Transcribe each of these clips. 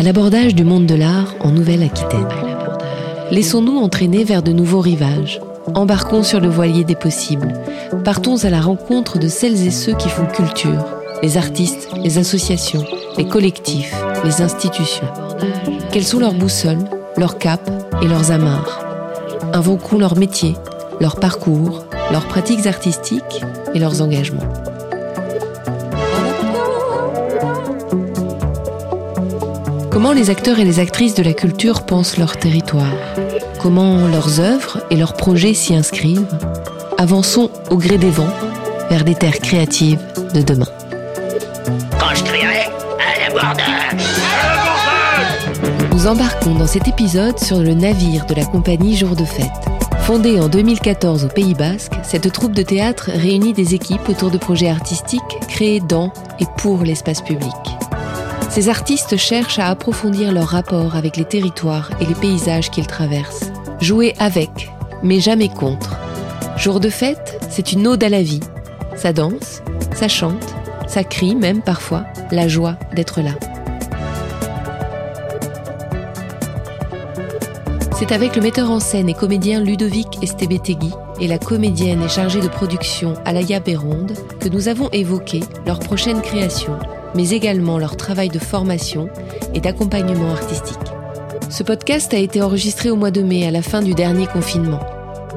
à l'abordage du monde de l'art en Nouvelle-Aquitaine. Laissons-nous entraîner vers de nouveaux rivages. Embarquons sur le voilier des possibles. Partons à la rencontre de celles et ceux qui font culture, les artistes, les associations, les collectifs, les institutions. Quelles sont leurs boussoles, leurs capes et leurs amarres? Invoquons leur métier, leur parcours, leurs pratiques artistiques et leurs engagements. Comment les acteurs et les actrices de la culture pensent leur territoire? Comment leurs œuvres et leurs projets s'y inscrivent? Avançons au gré des vents vers des terres créatives de demain. Quand je crierai à la Nous embarquons dans cet épisode sur le navire de la compagnie Jour de Fête. Fondée en 2014 au Pays Basque, cette troupe de théâtre réunit des équipes autour de projets artistiques créés dans et pour l'espace public. Ces artistes cherchent à approfondir leur rapport avec les territoires et les paysages qu'ils traversent. Jouer avec, mais jamais contre. Jour de fête, c'est une ode à la vie. Ça danse, ça chante, ça crie même parfois la joie d'être là. C'est avec le metteur en scène et comédien Ludovic Estebetegui et la comédienne et chargée de production Alaya Béronde que nous avons évoqué leur prochaine création, mais également leur travail de formation et d'accompagnement artistique. Ce podcast a été enregistré au mois de mai à la fin du dernier confinement.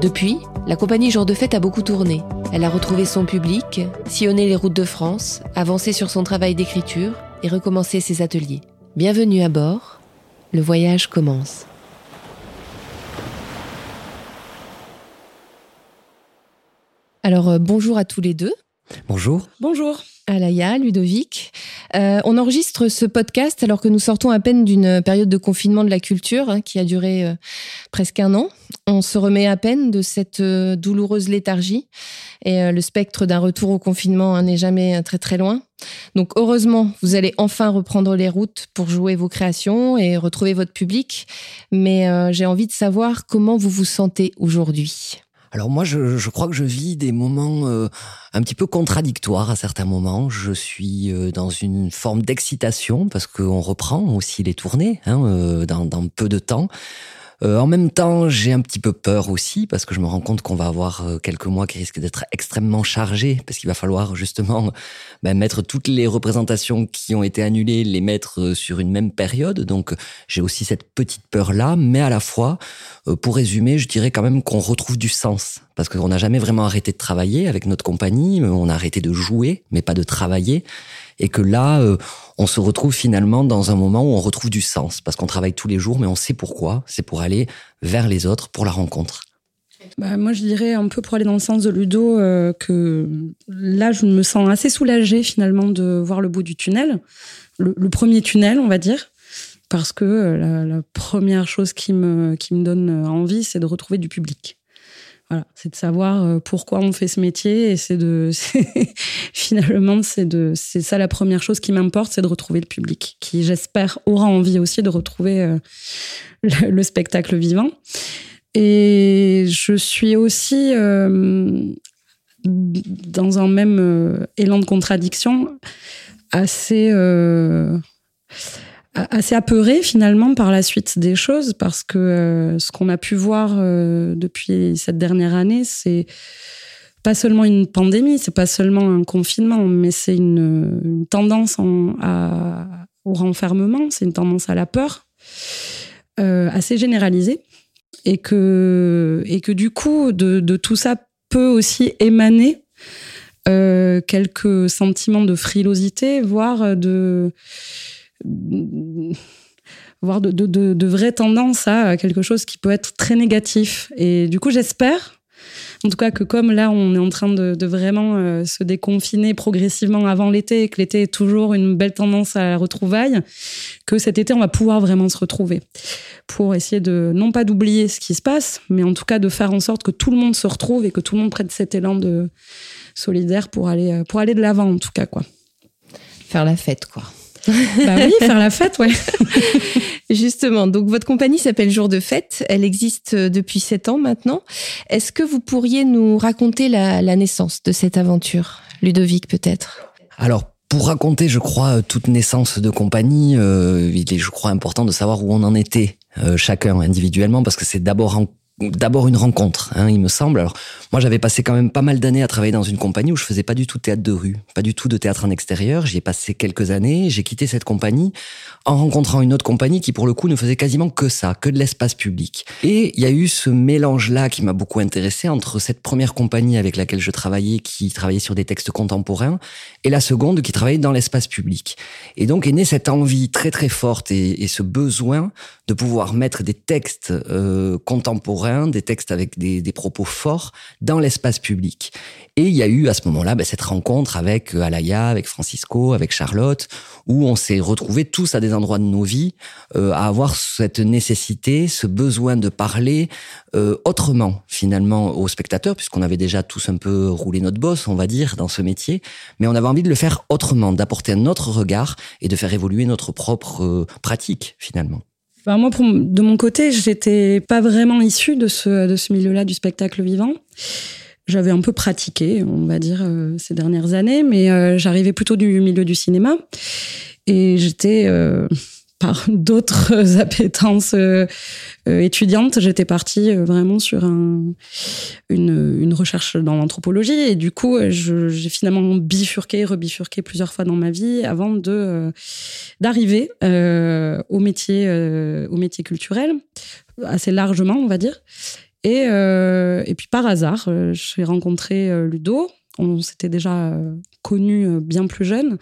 Depuis, la compagnie Jour de Fête a beaucoup tourné. Elle a retrouvé son public, sillonné les routes de France, avancé sur son travail d'écriture et recommencé ses ateliers. Bienvenue à bord, le voyage commence. Alors euh, bonjour à tous les deux. Bonjour. Bonjour. Alaya, Ludovic. Euh, on enregistre ce podcast alors que nous sortons à peine d'une période de confinement de la culture hein, qui a duré euh, presque un an. On se remet à peine de cette euh, douloureuse léthargie et le spectre d'un retour au confinement hein, n'est jamais très très loin. Donc heureusement, vous allez enfin reprendre les routes pour jouer vos créations et retrouver votre public. Mais j'ai envie de savoir comment vous vous sentez aujourd'hui. Alors moi, je, crois que je vis des moments euh, un petit peu contradictoires à certains moments. Je suis euh, dans une forme d'excitation parce qu'on reprend aussi les tournées hein, euh, dans, peu de temps. Euh, en même temps, j'ai un petit peu peur aussi parce que je me rends compte qu'on va avoir euh, quelques mois qui risquent d'être extrêmement chargés parce qu'il va falloir justement ben, mettre toutes les représentations qui ont été annulées, les mettre euh, sur une même période. Donc j'ai aussi cette petite peur-là, mais à la fois, pour résumer, je dirais quand même qu'on retrouve du sens. Parce qu'on n'a jamais vraiment arrêté de travailler avec notre compagnie, on a arrêté de jouer, mais pas de travailler et que là, euh, on se retrouve finalement dans un moment où on retrouve du sens, parce qu'on travaille tous les jours, mais on sait pourquoi, c'est pour aller vers les autres, pour la rencontre. Bah, moi, je dirais un peu pour aller dans le sens de Ludo euh, que là, je me sens assez soulagée finalement de voir le bout du tunnel, le, premier tunnel, on va dire, parce que euh, la, la, première chose qui me, qui me donne envie, c'est de retrouver du public. C'est de savoir euh, pourquoi on fait ce métier et c'est de finalement c'est de c'est ça la première chose qui m'importe, c'est de retrouver le public qui j'espère aura envie aussi de retrouver euh, le, spectacle vivant. Et je suis aussi euh, dans un même élan de contradiction assez assez apeuré finalement par la suite des choses parce que euh, ce qu'on a pu voir euh, depuis cette dernière année, c'est pas seulement une pandémie, c'est pas seulement un confinement, mais c'est une, tendance au renfermement, c'est une tendance à la peur euh, assez généralisée et que et que du coup de, tout ça peut aussi émaner quelques sentiments de frilosité, voire de voire de, vraies tendances à quelque chose qui peut être très négatif. Et du coup, j'espère, en tout cas, que comme là, on est en train de, vraiment euh, se déconfiner progressivement avant l'été, et que l'été est toujours une belle tendance à la retrouvaille, que cet été, on va pouvoir vraiment se retrouver pour essayer de, non pas d'oublier ce qui se passe, mais en tout cas de faire en sorte que tout le monde se retrouve et que tout le monde prenne cet élan de solidaire pour aller, pour aller de l'avant, en tout cas, quoi. Faire la fête, quoi bah oui, faire la fête, ouais. Justement, donc votre compagnie s'appelle Jour de Fête. Elle existe euh, depuis sept ans maintenant. Est-ce que vous pourriez nous raconter la, la naissance de cette aventure, Ludovic peut-être? Alors pour raconter, je crois, toute naissance de compagnie, euh, il est, je crois, important de savoir où on en était euh, chacun individuellement, parce que c'est d'abord en d'abord une rencontre, hein, il me semble. Alors moi j'avais passé quand même pas mal d'années à travailler dans une compagnie où je faisais pas du tout de théâtre de rue, pas du tout de théâtre en extérieur. J'y ai passé quelques années, j'ai quitté cette compagnie en rencontrant une autre compagnie qui pour le coup ne faisait quasiment que ça, que de l'espace public. Et il y a eu ce mélange-là qui m'a beaucoup intéressé entre cette première compagnie avec laquelle je travaillais, qui travaillait sur des textes contemporains, et la seconde qui travaillait dans l'espace public. Et donc est née cette envie très très forte et, et ce besoin de pouvoir mettre des textes euh, contemporains, des textes avec des, des propos forts dans l'espace public. Et il y a eu à ce moment-là ben, cette rencontre avec euh, Alaya, avec Francisco, avec Charlotte, où on s'est retrouvés tous à des endroits de nos vies euh, à avoir cette nécessité, ce besoin de parler euh, autrement finalement aux spectateurs, puisqu'on avait déjà tous un peu roulé notre bosse, on va dire, dans ce métier, mais on avait envie de le faire autrement, d'apporter un autre regard et de faire évoluer notre propre euh, pratique finalement. Ben moi, pour, de mon côté, j'étais pas vraiment issue de ce, de ce milieu-là du spectacle vivant. J'avais un peu pratiqué, on va dire, euh, ces dernières années, mais euh, j'arrivais plutôt du milieu du cinéma. Et j'étais, euh, par d'autres appétences étudiantes, j'étais partie vraiment sur un, une, recherche dans l'anthropologie. Et du coup, j'ai finalement bifurqué, rebifurqué plusieurs fois dans ma vie avant de d'arriver au métier, au métier culturel, assez largement, on va dire. Et, euh, et puis par hasard, euh, j'ai rencontré euh, Ludo. On s'était déjà euh, connus bien plus jeunes.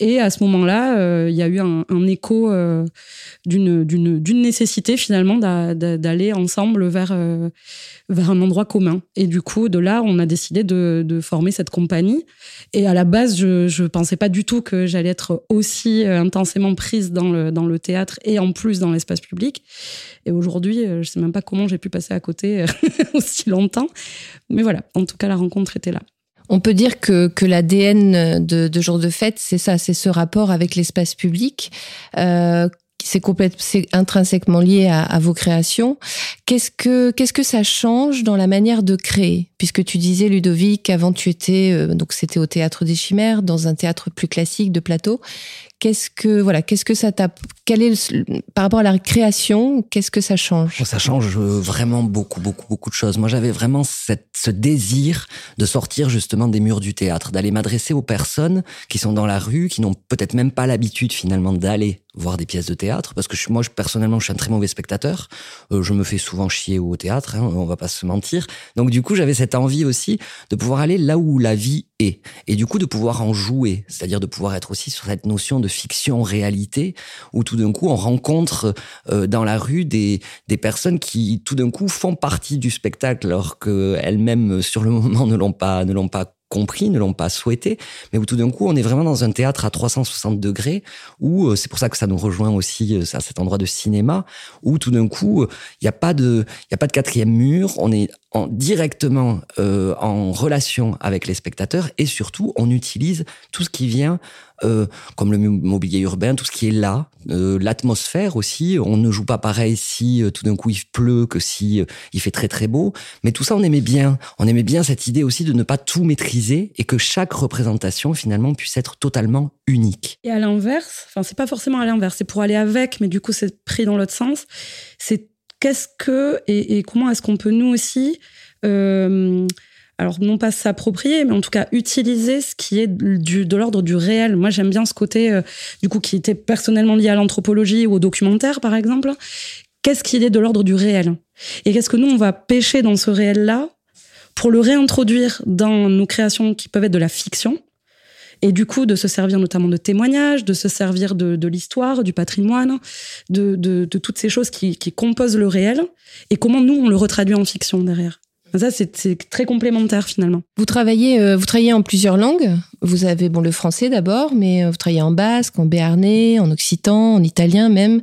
Et à ce moment-là, il y a eu un, écho d'une nécessité finalement d'aller ensemble vers un endroit commun. Et du coup, de là, on a décidé de, former cette compagnie. Et à la base, je je pensais pas du tout que j'allais être aussi intensément prise dans le dans le théâtre et en plus dans l'espace public. Et aujourd'hui, je sais même pas comment j'ai pu passer à côté aussi longtemps. Mais voilà, en tout cas, la rencontre était là. On peut dire que, que l'ADN de, de jour de fête, c'est ça, c'est ce rapport avec l'espace public. Euh, c'est intrinsèquement lié à, à vos créations. Qu'est-ce que, qu'est-ce que ça change dans la manière de créer? Puisque tu disais, Ludovic, avant tu étais, euh, donc c'était au théâtre des Chimères, dans un théâtre plus classique de plateau. Qu'est-ce que voilà, qu'est-ce que ça t'a quel est le, par rapport à la création, qu'est-ce que ça change? Ça change vraiment beaucoup beaucoup beaucoup de choses. Moi, j'avais vraiment ce désir de sortir justement des murs du théâtre, d'aller m'adresser aux personnes qui sont dans la rue, qui n'ont peut-être même pas l'habitude finalement d'aller voir des pièces de théâtre parce que je, moi je, personnellement je suis un très mauvais spectateur. Euh, je me fais souvent chier au théâtre hein, on va pas se mentir. Donc du coup j'avais cette envie aussi de pouvoir aller là où la vie est. Et du coup de pouvoir en jouer. C'est-à-dire de pouvoir être aussi sur cette notion de fiction réalité où tout d'un coup on rencontre euh, dans la rue des des personnes qui tout d'un coup font partie du spectacle alors que elles-mêmes sur le moment ne l'ont pas ne l'ont pas compris, ne l'ont pas souhaité, mais où tout d'un coup on est vraiment dans un théâtre à 360 degrés, où euh, c'est pour ça que ça nous rejoint aussi euh, à cet endroit de cinéma, où tout d'un coup il n'y a pas de, il a pas de quatrième mur, on est en, directement euh, en relation avec les spectateurs et surtout on utilise tout ce qui vient euh, comme le mobilier urbain, tout ce qui est là, euh, l'atmosphère aussi. On ne joue pas pareil si euh, tout d'un coup il pleut que si il fait très très beau. Mais tout ça, on aimait bien. On aimait bien cette idée aussi de ne pas tout maîtriser et que chaque représentation finalement puisse être totalement unique. Et à l'inverse, enfin c'est pas forcément à l'inverse, c'est pour aller avec, mais du coup c'est pris dans l'autre sens. C'est qu'est-ce que et, comment est-ce qu'on peut nous aussi alors non pas s'approprier, mais en tout cas utiliser ce qui est du, de l'ordre du réel. Moi, j'aime bien ce côté, euh, du coup, qui était personnellement lié à l'anthropologie ou au documentaire, par exemple. Qu'est-ce qui est de l'ordre du réel? Et qu'est-ce que nous, on va pêcher dans ce réel-là pour le réintroduire dans nos créations qui peuvent être de la fiction et du coup de se servir notamment de témoignages, de se servir de, l'histoire, du patrimoine, de, toutes ces choses qui composent le réel, et comment nous on le retraduit en fiction derrière? Ça, c'est très complémentaire finalement. Vous travaillez, euh, vous travaillez en plusieurs langues. Vous avez bon le français d'abord, mais euh, vous travaillez en basque, en béarnais, en occitan, en italien même.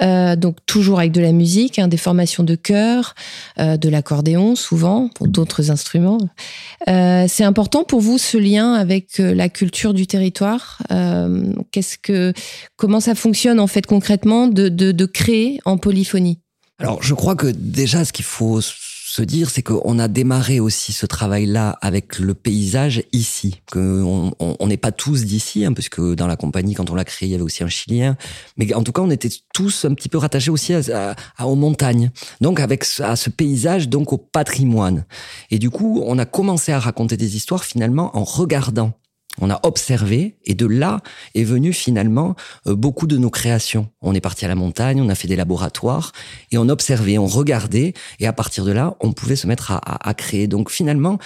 Euh, donc toujours avec de la musique, hein, des formations de chœur, euh, de l'accordéon souvent, pour d'autres instruments. Euh, c'est important pour vous ce lien avec la culture du territoire? Qu'est-ce que, comment ça fonctionne en fait concrètement de, de, de créer en polyphonie? Alors je crois que déjà ce qu'il faut se dire, c'est qu'on a démarré aussi ce travail-là avec le paysage ici. Que on n'est pas tous d'ici, hein, parce que dans la compagnie, quand on l'a créé, il y avait aussi un Chilien. Mais en tout cas, on était tous un petit peu rattachés aussi à, à, aux montagnes. Donc avec à ce paysage, donc au patrimoine. Et du coup, on a commencé à raconter des histoires finalement en regardant on a observé et de là est venu finalement euh, beaucoup de nos créations. On est parti à la montagne, on a fait des laboratoires et on observait, on regardait et à partir de là, on pouvait se mettre à, créer. Donc finalement,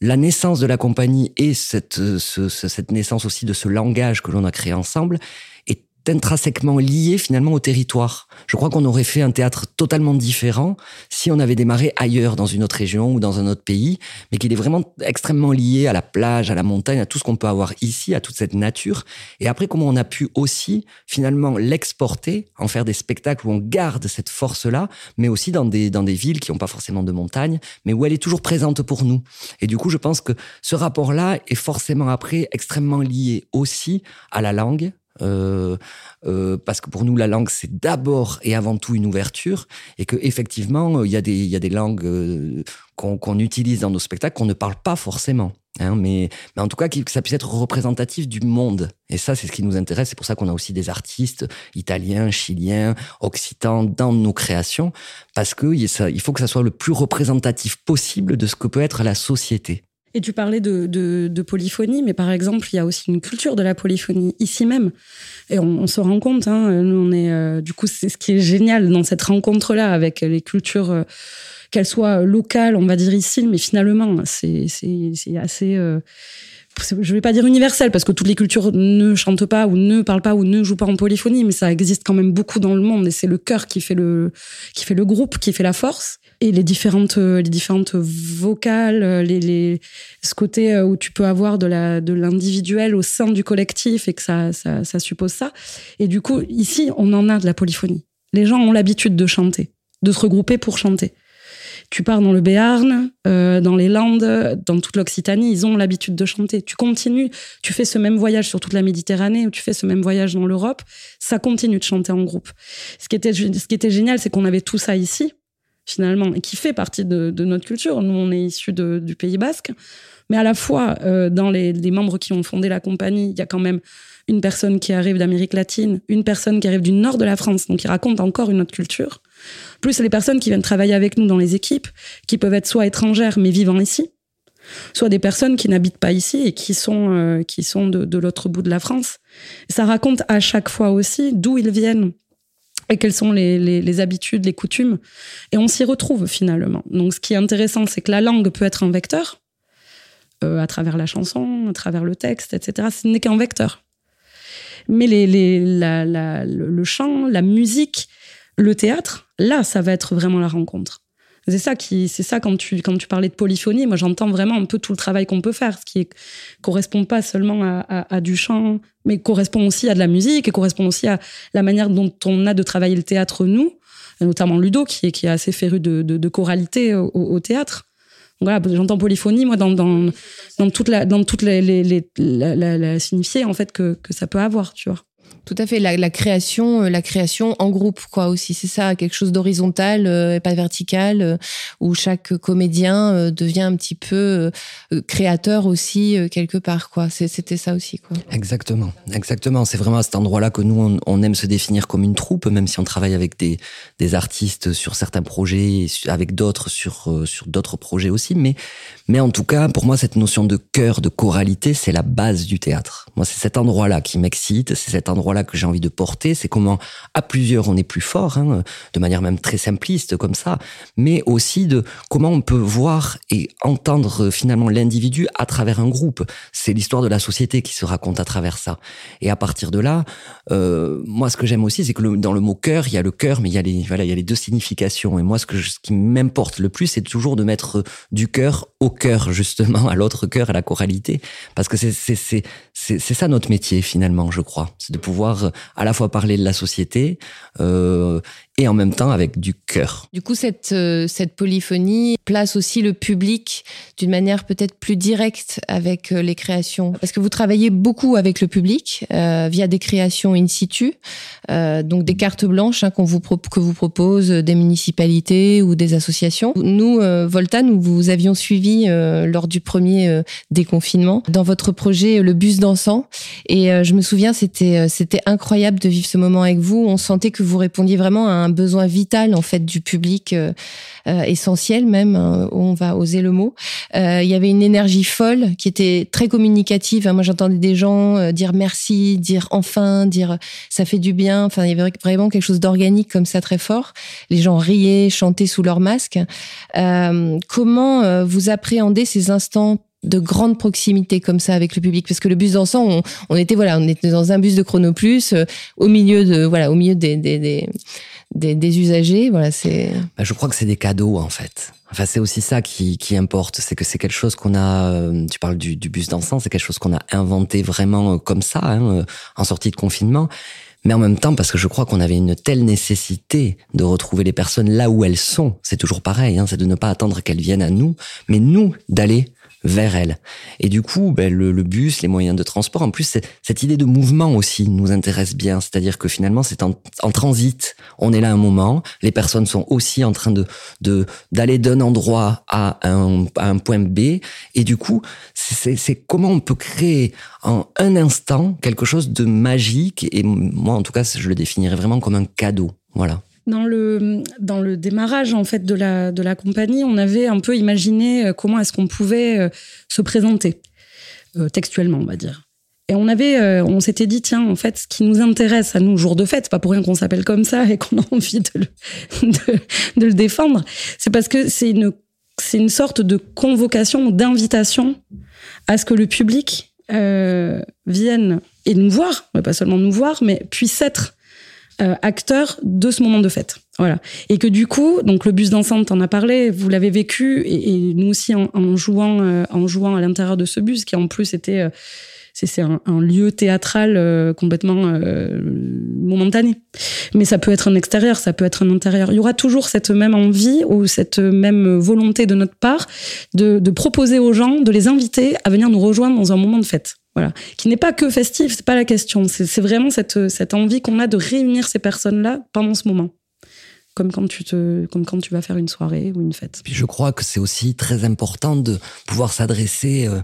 la naissance de la compagnie et cette, euh, cette naissance aussi de ce langage que l'on a créé ensemble intrinsèquement lié finalement au territoire. Je crois qu'on aurait fait un théâtre totalement différent si on avait démarré ailleurs, dans une autre région ou dans un autre pays, mais qu'il est vraiment extrêmement lié à la plage, à la montagne, à tout ce qu'on peut avoir ici, à toute cette nature. Et après, comment on a pu aussi finalement l'exporter, en faire des spectacles où on garde cette force-là, mais aussi dans des, dans des villes qui n'ont pas forcément de montagne, mais où elle est toujours présente pour nous. Et du coup, je pense que ce rapport-là est forcément après extrêmement lié aussi à la langue, parce que pour nous la langue c'est d'abord et avant tout une ouverture et que effectivement il y a des langues euh, qu'on utilise dans nos spectacles qu'on ne parle pas forcément. Hein, mais, en tout cas, que ça puisse être représentatif du monde. Et ça, c'est ce qui nous intéresse. C'est pour ça qu'on a aussi des artistes italiens, chiliens, occitans dans nos créations, parce que il faut que ça soit le plus représentatif possible de ce que peut être la société. Et tu parlais de, de, polyphonie, mais par exemple, il y a aussi une culture de la polyphonie ici même. Et on, se rend compte, hein, nous on est, euh, du coup, c'est ce qui est génial dans cette rencontre-là avec les cultures, euh, qu'elles soient locales, on va dire ici, mais finalement, c'est assez. Euh, je vais pas dire universel parce que toutes les cultures ne chantent pas ou ne parlent pas ou ne jouent pas en polyphonie, mais ça existe quand même beaucoup dans le monde et c'est le cœur qui qui fait le groupe, qui fait la force et les différentes les différentes vocales, les, les ce côté euh, où tu peux avoir de la de l'individuel au sein du collectif et que ça, ça ça suppose ça. Et du coup ici on en a de la polyphonie. Les gens ont l'habitude de chanter, de se regrouper pour chanter. Tu pars dans le Béarn, euh, dans les Landes, dans toute l'Occitanie, ils ont l'habitude de chanter. Tu continues, tu fais ce même voyage sur toute la Méditerranée, ou tu fais ce même voyage dans l'Europe, ça continue de chanter en groupe. Ce qui était, ce qui était génial, c'est qu'on avait tout ça ici, finalement, et qui fait partie de, notre culture. Nous, on est issus du Pays Basque, mais à la fois, euh, dans les, membres qui ont fondé la compagnie, il y a quand même une personne qui arrive d'Amérique latine, une personne qui arrive du nord de la France, donc qui raconte encore une autre culture plus les personnes qui viennent travailler avec nous dans les équipes, qui peuvent être soit étrangères mais vivant ici, soit des personnes qui n'habitent pas ici et qui sont, euh, qui sont de, l'autre bout de la France. Ça raconte à chaque fois aussi d'où ils viennent et quelles sont les, habitudes, les coutumes. Et on s'y retrouve finalement. Donc ce qui est intéressant, c'est que la langue peut être un vecteur, euh, à travers la chanson, à travers le texte, etc. Ce n'est qu'un vecteur. Mais les, le chant, la musique, le théâtre, là, ça va être vraiment la rencontre. C'est ça qui, c'est ça quand tu quand tu parlais de polyphonie, moi j'entends vraiment un peu tout le travail qu'on peut faire, ce qui est, correspond pas seulement à, du chant, mais correspond aussi à de la musique et correspond aussi à la manière dont on a de travailler le théâtre nous, notamment Ludo qui est qui est assez féru de, de, choralité au, théâtre. voilà, j'entends polyphonie moi dans dans dans toute la dans les, les, la, la, signifier en fait que que ça peut avoir, tu vois. Tout à fait, la, création, euh, la création en groupe, quoi aussi. C'est ça, quelque chose d'horizontal euh, et pas vertical, euh, où chaque comédien devient un petit peu créateur aussi quelque part, quoi. C'était ça aussi, quoi. Exactement, exactement. C'est vraiment à cet endroit-là que nous on, aime se définir comme une troupe, même si on travaille avec des, des artistes sur certains projets, avec d'autres sur sur d'autres projets aussi. Mais mais en tout cas, pour moi, cette notion de cœur, de choralité, c'est la base du théâtre. Moi, c'est cet endroit-là qui m'excite, c'est cet endroit-là que j'ai envie de porter. C'est comment, à plusieurs, on est plus fort, hein, de manière même très simpliste comme ça, mais aussi de comment on peut voir et entendre finalement l'individu à travers un groupe. C'est l'histoire de la société qui se raconte à travers ça. Et à partir de là, euh, moi, ce que j'aime aussi, c'est que dans le mot cœur, il y a le cœur, mais il y a les voilà, il y a les deux significations. Et moi, ce que ce qui m'importe le plus, c'est toujours de mettre du cœur au cœur justement, à l'autre cœur, à la choralité, parce que c'est ça notre métier finalement, je crois, c'est de à la fois parler de la société euh, et en même temps avec du cœur. Du coup, cette, euh, cette polyphonie place aussi le public d'une manière peut-être plus directe avec euh, les créations. Parce que vous travaillez beaucoup avec le public euh, via des créations in situ, donc des cartes blanches hein, qu'on vous que vous propose des municipalités ou des associations. Nous, Volta, nous vous avions suivi lors du premier déconfinement dans votre projet Le bus dansant. Et je me souviens, c'était c'était incroyable de vivre ce moment avec vous. On sentait que vous répondiez vraiment à un besoin vital en fait du public, euh, euh, essentiel même, hein, on va oser le mot. Euh, il y avait une énergie folle qui était très communicative. Hein. Moi, j'entendais des gens dire merci, dire enfin, dire ça fait du bien. Enfin, il y avait vraiment quelque chose d'organique comme ça très fort. Les gens riaient, chantaient sous leur masque. comment vous appréhendez ces instants de grande proximité comme ça avec le public? Parce que le bus dansant on, était voilà on était dans un bus de Chronoplus euh, au milieu de voilà au milieu des, des, usagers voilà c'est bah, je crois que c'est des cadeaux en fait enfin c'est aussi ça qui, qui importe c'est que c'est quelque chose qu'on a euh, tu parles du, bus dansant c'est quelque chose qu'on a inventé vraiment euh, comme ça hein, en sortie de confinement mais en même temps parce que je crois qu'on avait une telle nécessité de retrouver les personnes là où elles sont. C'est toujours pareil, hein, c'est de ne pas attendre qu'elles viennent à nous, mais nous d'aller vers elle. Et du coup, ben, le, bus, les moyens de transport, en plus, cette idée de mouvement aussi nous intéresse bien. C'est-à-dire que finalement, c'est en, transit. On est là un moment. Les personnes sont aussi en train de d'aller d'un endroit à un, à un point B. Et du coup, c'est comment on peut créer en un instant quelque chose de magique. Et moi, en tout cas, je le définirais vraiment comme un cadeau. Voilà. Dans le, dans le démarrage en fait de la, de la compagnie, on avait un peu imaginé euh, comment est-ce qu'on pouvait euh, se présenter euh, textuellement, on va dire. Et on avait, on s'était dit tiens, en fait, ce qui nous intéresse à nous jour de fête, c'est pas pour rien qu'on s'appelle comme ça et qu'on a envie de le, de, le défendre, c'est parce que c'est une, c'est une sorte de convocation, d'invitation à ce que le public vienne et nous voir, pas seulement nous voir, mais puisse être euh, acteur de ce moment de fête. Voilà. Et que du coup, donc le bus d'enceinte, en a parlé, vous l'avez vécu, et, nous aussi en, jouant, euh, en jouant à l'intérieur de ce bus, qui en plus était, euh, c'est un, un, lieu théâtral complètement momentané. Mais ça peut être un extérieur, ça peut être un intérieur. Il y aura toujours cette même envie ou cette même volonté de notre part de, de proposer aux gens, de les inviter à venir nous rejoindre dans un moment de fête. Voilà. Qui n'est pas que festif, c'est pas la question. C'est vraiment cette, cette envie qu'on a de réunir ces personnes-là pendant ce moment. Comme quand, tu te, comme quand tu vas faire une soirée ou une fête. Puis je crois que c'est aussi très important de pouvoir s'adresser euh,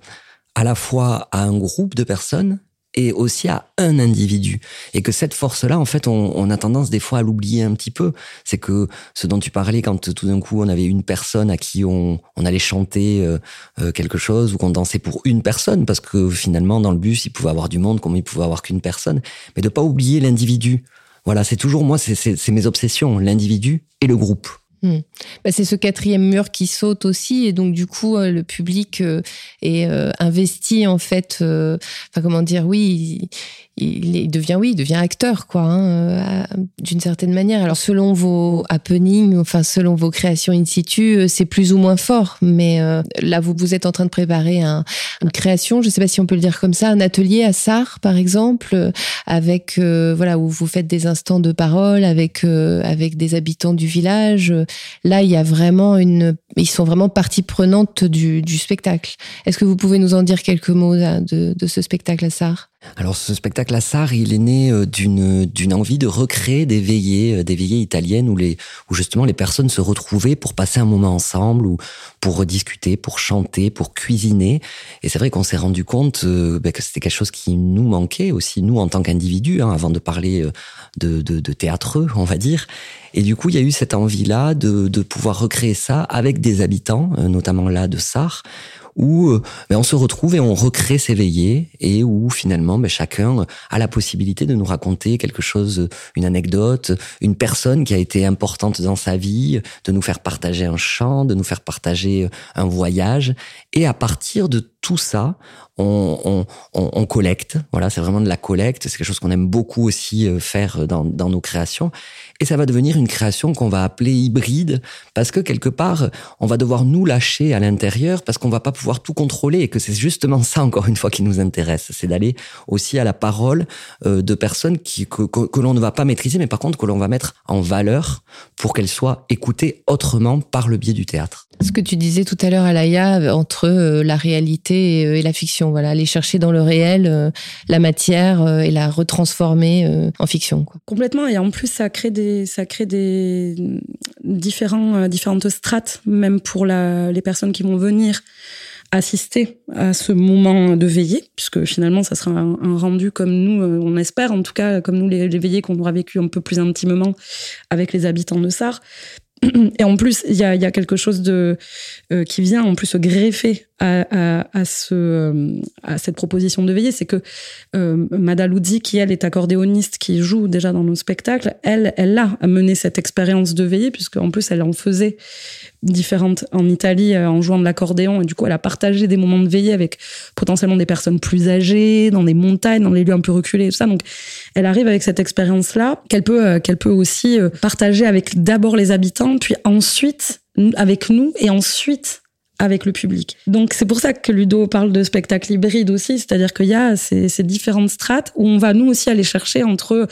à la fois à un groupe de personnes et aussi à un individu. Et que cette force-là, en fait, on, on, a tendance des fois à l'oublier un petit peu. C'est que ce dont tu parlais quand tout d'un coup on avait une personne à qui on, on allait chanter euh, euh, quelque chose ou qu'on dansait pour une personne, parce que finalement dans le bus il pouvait avoir du monde comme il pouvait avoir qu'une personne, mais de pas oublier l'individu. Voilà, c'est toujours moi, c'est mes obsessions, l'individu et le groupe. Hmm. Bah, c'est ce quatrième mur qui saute aussi et donc du coup euh, le public euh, est euh, investi en fait. Enfin comment dire Oui, devient oui, il devient acteur quoi, hein, d'une certaine manière. Alors selon vos happenings, enfin selon vos créations in situ, c'est plus ou moins fort. Mais là vous vous êtes en train de préparer un, une création, je sais pas si on peut le dire comme ça, un atelier à Sarre par exemple, avec voilà où vous faites des instants de parole avec avec des habitants du village là, il y a vraiment une, ils sont vraiment partie prenante du, spectacle. Est-ce que vous pouvez nous en dire quelques mots de, ce spectacle à Sarre? Alors ce spectacle à Sarre, il est né euh, d'une d'une envie de recréer des veillées, euh, des veillées italiennes où les où justement les personnes se retrouvaient pour passer un moment ensemble ou pour rediscuter, pour chanter, pour cuisiner. Et c'est vrai qu'on s'est rendu compte euh, ben, que c'était quelque chose qui nous manquait aussi nous en tant qu'individus, hein, avant de parler de, de, théâtreux, on va dire. Et du coup, il y a eu cette envie-là de, de pouvoir recréer ça avec des habitants, notamment là de Sarre, où euh, ben, on se retrouve et on recrée ces veillées et où finalement ben, chacun a la possibilité de nous raconter quelque chose, une anecdote, une personne qui a été importante dans sa vie, de nous faire partager un chant, de nous faire partager un voyage. Et à partir de tout ça, on, on, on, collecte. Voilà, c'est vraiment de la collecte. C'est quelque chose qu'on aime beaucoup aussi euh, faire dans, dans nos créations. Et ça va devenir une création qu'on va appeler hybride parce que quelque part, on va devoir nous lâcher à l'intérieur parce qu'on va pas pouvoir tout contrôler et que c'est justement ça, encore une fois, qui nous intéresse. C'est d'aller aussi à la parole euh, de personnes qui, que, que, l'on ne va pas maîtriser, mais par contre que l'on va mettre en valeur pour qu'elles soient écoutées autrement par le biais du théâtre. Ce que tu disais tout à l'heure, Alaya, entre euh, la réalité et la fiction, voilà, aller chercher dans le réel euh, la matière et la retransformer en fiction. Quoi. Complètement, et en plus ça crée des ça crée des différents, euh, différentes strates, même pour les personnes qui vont venir assister à ce moment de veillée, puisque finalement, ça sera un, rendu comme nous, euh, on espère, en tout cas, comme nous, les, veillées qu'on aura vécu un peu plus intimement avec les habitants de Sarre. Et en plus, il y a, quelque chose de euh, qui vient en plus greffer à, à, à, ce, euh, à cette proposition de veillée, c'est que euh, Madaloudi, qui elle est accordéoniste, qui joue déjà dans nos spectacles, elle, elle a mené cette expérience de veillée, puisque en plus elle en faisait différentes en Italie euh, en jouant de l'accordéon, et du coup elle a partagé des moments de veillée avec potentiellement des personnes plus âgées, dans des montagnes, dans les lieux un peu reculés, et tout ça. Donc elle arrive avec cette expérience-là qu'elle peut, qu'elle peut aussi partager avec d'abord les habitants, puis ensuite avec nous, et ensuite avec le public. Donc c'est pour ça que Ludo parle de spectacle hybride aussi, c'est-à-dire qu'il y a ces, différentes strates où on va nous aussi aller chercher entre